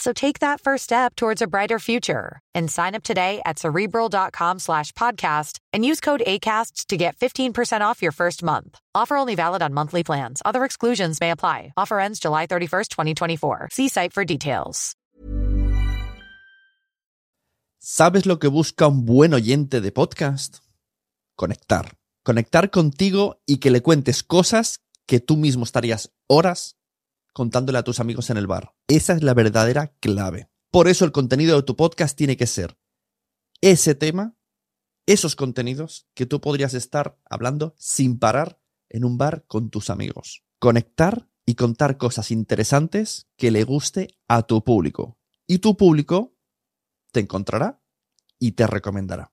So take that first step towards a brighter future and sign up today at cerebral.com slash podcast and use code ACasts to get 15% off your first month. Offer only valid on monthly plans. Other exclusions may apply. Offer ends July 31st, 2024. See site for details. ¿Sabes lo que busca un buen oyente de podcast? Conectar. Conectar contigo y que le cuentes cosas que tú mismo estarías horas contándole a tus amigos en el bar. Esa es la verdadera clave. Por eso el contenido de tu podcast tiene que ser ese tema, esos contenidos que tú podrías estar hablando sin parar en un bar con tus amigos. Conectar y contar cosas interesantes que le guste a tu público. Y tu público te encontrará y te recomendará.